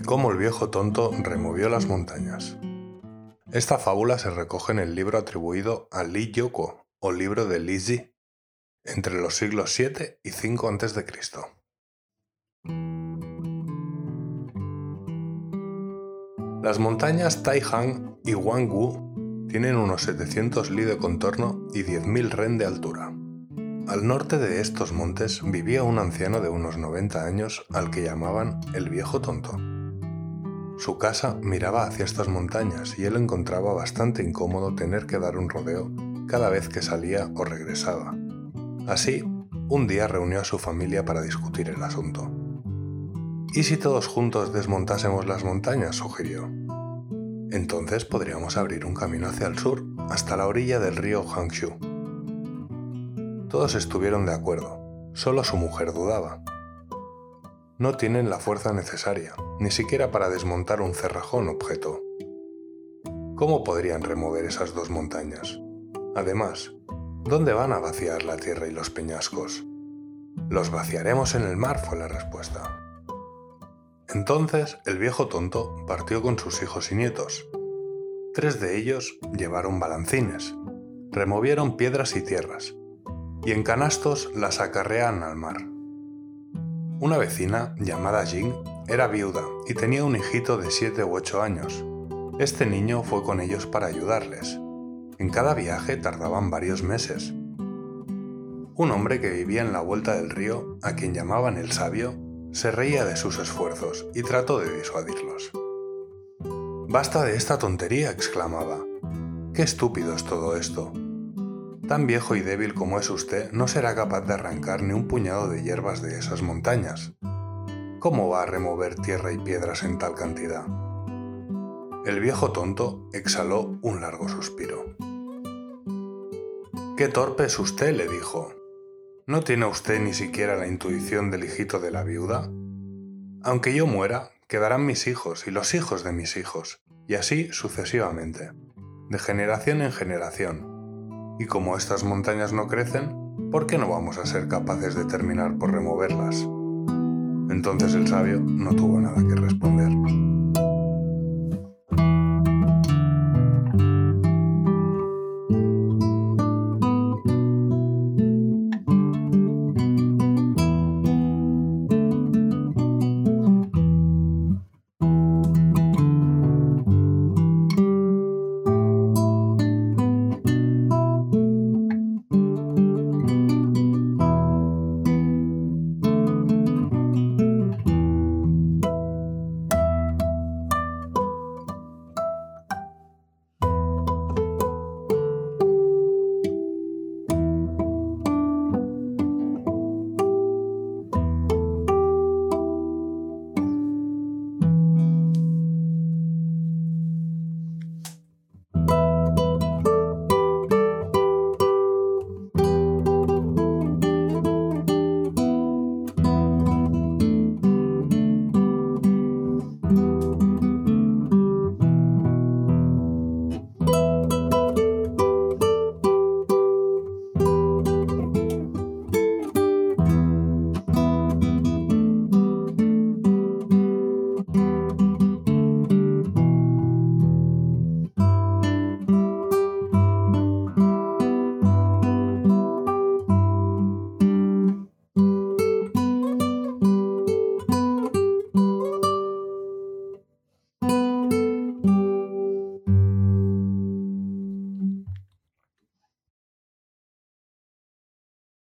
cómo el viejo tonto removió las montañas. Esta fábula se recoge en el libro atribuido a Li Yoko o libro de Li Zi, entre los siglos 7 y 5 a.C. Las montañas Taihang y Wangwu tienen unos 700 li de contorno y 10.000 ren de altura. Al norte de estos montes vivía un anciano de unos 90 años al que llamaban el viejo tonto. Su casa miraba hacia estas montañas y él encontraba bastante incómodo tener que dar un rodeo cada vez que salía o regresaba. Así, un día reunió a su familia para discutir el asunto. ¿Y si todos juntos desmontásemos las montañas? sugirió. Entonces podríamos abrir un camino hacia el sur, hasta la orilla del río Hangshu. Todos estuvieron de acuerdo, solo su mujer dudaba. No tienen la fuerza necesaria, ni siquiera para desmontar un cerrajón objeto. ¿Cómo podrían remover esas dos montañas? Además, ¿dónde van a vaciar la tierra y los peñascos? Los vaciaremos en el mar, fue la respuesta. Entonces el viejo tonto partió con sus hijos y nietos. Tres de ellos llevaron balancines, removieron piedras y tierras, y en canastos las acarrean al mar. Una vecina, llamada Jing, era viuda y tenía un hijito de 7 u 8 años. Este niño fue con ellos para ayudarles. En cada viaje tardaban varios meses. Un hombre que vivía en la vuelta del río, a quien llamaban el sabio, se reía de sus esfuerzos y trató de disuadirlos. Basta de esta tontería, exclamaba. Qué estúpido es todo esto. Tan viejo y débil como es usted, no será capaz de arrancar ni un puñado de hierbas de esas montañas. ¿Cómo va a remover tierra y piedras en tal cantidad? El viejo tonto exhaló un largo suspiro. Qué torpe es usted, le dijo. ¿No tiene usted ni siquiera la intuición del hijito de la viuda? Aunque yo muera, quedarán mis hijos y los hijos de mis hijos, y así sucesivamente, de generación en generación, y como estas montañas no crecen, ¿por qué no vamos a ser capaces de terminar por removerlas? Entonces el sabio no tuvo nada que responder.